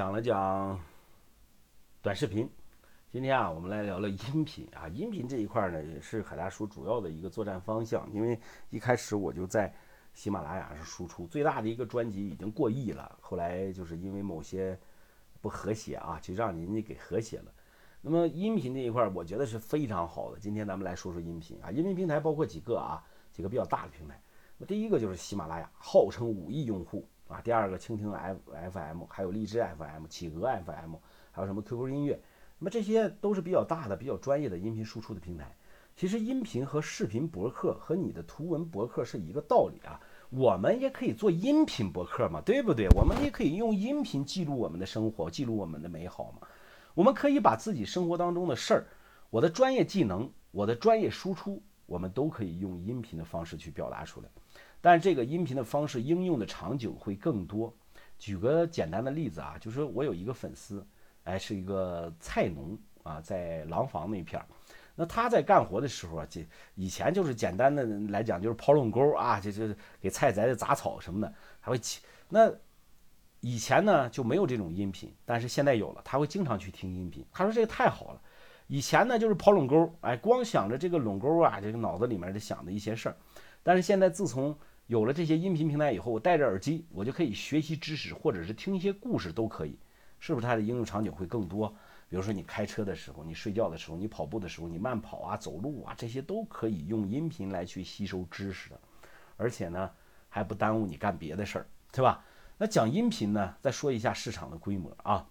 讲了讲短视频，今天啊，我们来聊聊音频啊。音频这一块呢，也是海大叔主要的一个作战方向。因为一开始我就在喜马拉雅上输出，最大的一个专辑已经过亿了。后来就是因为某些不和谐啊，就让人家给和谐了。那么音频这一块，我觉得是非常好的。今天咱们来说说音频啊。音频平台包括几个啊，几个比较大的平台。第一个就是喜马拉雅，号称五亿用户。啊，第二个蜻蜓 F F M，还有荔枝 F M、企鹅 F M，还有什么 QQ 音乐，那么这些都是比较大的、比较专业的音频输出的平台。其实音频和视频博客和你的图文博客是一个道理啊。我们也可以做音频博客嘛，对不对？我们也可以用音频记录我们的生活，记录我们的美好嘛。我们可以把自己生活当中的事儿，我的专业技能，我的专业输出，我们都可以用音频的方式去表达出来。但这个音频的方式应用的场景会更多。举个简单的例子啊，就是我有一个粉丝，哎，是一个菜农啊，在廊坊那片儿。那他在干活的时候啊，这以前就是简单的来讲，就是刨垄沟啊，就就给菜栽的杂草什么的，还会起。那以前呢就没有这种音频，但是现在有了，他会经常去听音频。他说这个太好了。以前呢就是刨垄沟，哎，光想着这个垄沟啊，这个脑子里面的想的一些事儿。但是现在自从有了这些音频平台以后，我戴着耳机，我就可以学习知识，或者是听一些故事都可以，是不是它的应用场景会更多？比如说你开车的时候，你睡觉的时候，你跑步的时候，你慢跑啊、走路啊，这些都可以用音频来去吸收知识的，而且呢还不耽误你干别的事儿，对吧？那讲音频呢，再说一下市场的规模啊，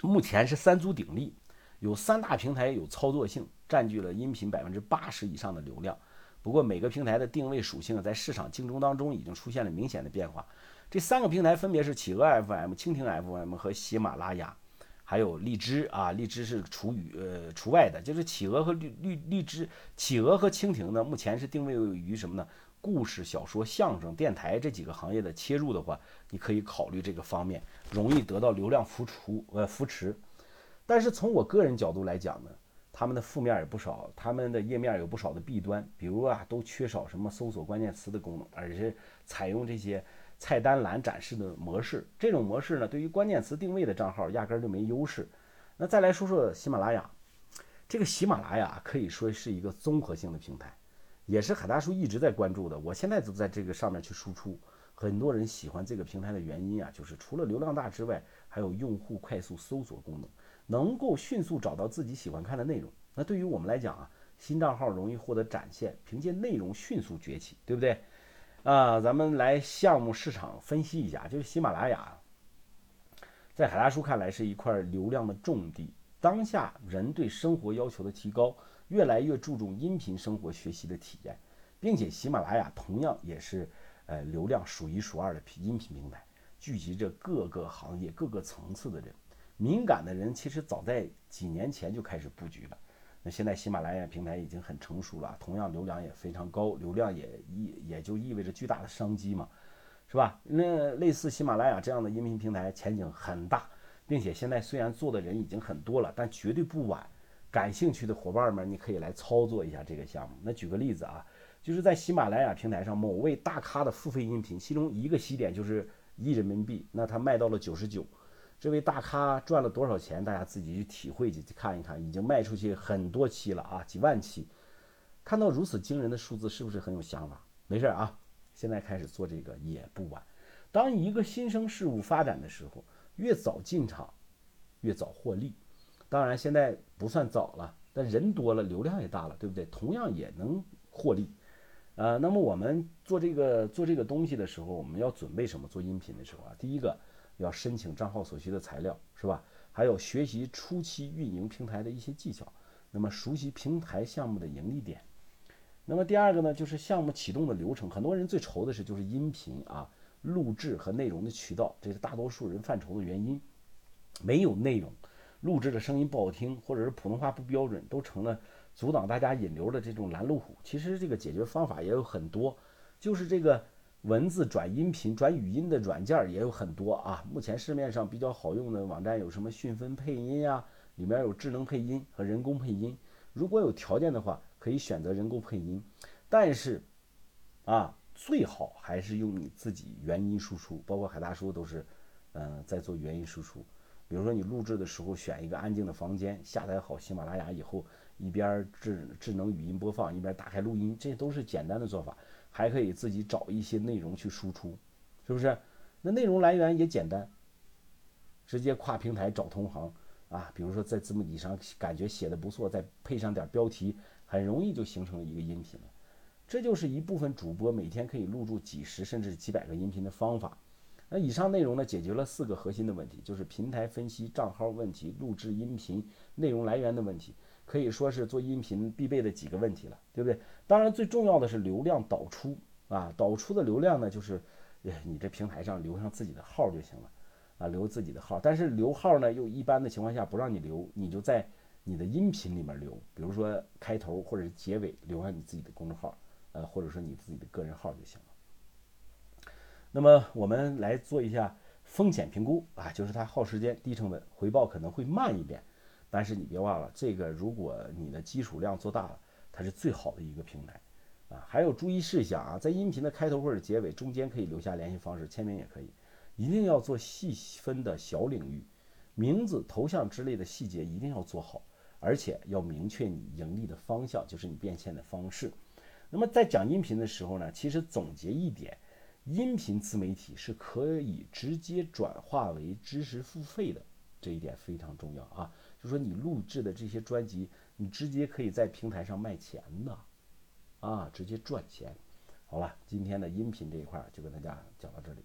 目前是三足鼎立，有三大平台有操作性，占据了音频百分之八十以上的流量。不过每个平台的定位属性在市场竞争当中已经出现了明显的变化。这三个平台分别是企鹅 FM、蜻蜓 FM 和喜马拉雅，还有荔枝啊，荔枝是除与呃除外的。就是企鹅和绿绿荔枝、企鹅和蜻蜓呢，目前是定位于什么呢？故事、小说、相声、电台这几个行业的切入的话，你可以考虑这个方面，容易得到流量扶持呃扶持。但是从我个人角度来讲呢？他们的负面也不少，他们的页面有不少的弊端，比如啊，都缺少什么搜索关键词的功能，而且采用这些菜单栏展示的模式。这种模式呢，对于关键词定位的账号压根儿就没优势。那再来说说喜马拉雅，这个喜马拉雅可以说是一个综合性的平台，也是海大叔一直在关注的。我现在都在这个上面去输出，很多人喜欢这个平台的原因啊，就是除了流量大之外，还有用户快速搜索功能。能够迅速找到自己喜欢看的内容，那对于我们来讲啊，新账号容易获得展现，凭借内容迅速崛起，对不对？啊，咱们来项目市场分析一下，就是喜马拉雅，在海大叔看来是一块流量的重地。当下人对生活要求的提高，越来越注重音频生活学习的体验，并且喜马拉雅同样也是呃流量数一数二的音频平台，聚集着各个行业、各个层次的人。敏感的人其实早在几年前就开始布局了。那现在喜马拉雅平台已经很成熟了，同样流量也非常高，流量也意也就意味着巨大的商机嘛，是吧？那类似喜马拉雅这样的音频平台前景很大，并且现在虽然做的人已经很多了，但绝对不晚。感兴趣的伙伴们，你可以来操作一下这个项目。那举个例子啊，就是在喜马拉雅平台上某位大咖的付费音频，其中一个起点就是一人民币，那他卖到了九十九。这位大咖赚了多少钱？大家自己去体会去看一看，已经卖出去很多期了啊，几万期。看到如此惊人的数字，是不是很有想法？没事啊，现在开始做这个也不晚。当一个新生事物发展的时候，越早进场，越早获利。当然现在不算早了，但人多了，流量也大了，对不对？同样也能获利。呃，那么我们做这个做这个东西的时候，我们要准备什么？做音频的时候啊，第一个。要申请账号所需的材料是吧？还有学习初期运营平台的一些技巧，那么熟悉平台项目的盈利点。那么第二个呢，就是项目启动的流程。很多人最愁的是就是音频啊，录制和内容的渠道，这是大多数人犯愁的原因。没有内容，录制的声音不好听，或者是普通话不标准，都成了阻挡大家引流的这种拦路虎。其实这个解决方法也有很多，就是这个。文字转音频、转语音的软件也有很多啊。目前市面上比较好用的网站有什么讯飞配音呀？里面有智能配音和人工配音。如果有条件的话，可以选择人工配音。但是，啊，最好还是用你自己原音输出。包括海大叔都是，嗯，在做原音输出。比如说你录制的时候选一个安静的房间，下载好喜马拉雅以后，一边智智能语音播放，一边打开录音，这都是简单的做法。还可以自己找一些内容去输出，是不是？那内容来源也简单，直接跨平台找同行啊，比如说在字幕底上感觉写的不错，再配上点标题，很容易就形成了一个音频了。这就是一部分主播每天可以录制几十甚至几百个音频的方法。那以上内容呢，解决了四个核心的问题，就是平台分析、账号问题、录制音频、内容来源的问题，可以说是做音频必备的几个问题了，对不对？当然，最重要的是流量导出啊，导出的流量呢，就是你这平台上留上自己的号就行了啊，留自己的号。但是留号呢，又一般的情况下不让你留，你就在你的音频里面留，比如说开头或者是结尾留上你自己的公众号，呃，或者说你自己的个人号就行了。那么我们来做一下风险评估啊，就是它耗时间、低成本、回报可能会慢一点，但是你别忘了，这个如果你的基础量做大了，它是最好的一个平台啊。还有注意事项啊，在音频的开头或者结尾中间可以留下联系方式、签名也可以，一定要做细分的小领域，名字、头像之类的细节一定要做好，而且要明确你盈利的方向，就是你变现的方式。那么在讲音频的时候呢，其实总结一点。音频自媒体是可以直接转化为知识付费的，这一点非常重要啊！就说你录制的这些专辑，你直接可以在平台上卖钱的，啊，直接赚钱。好了，今天的音频这一块就跟大家讲到这里。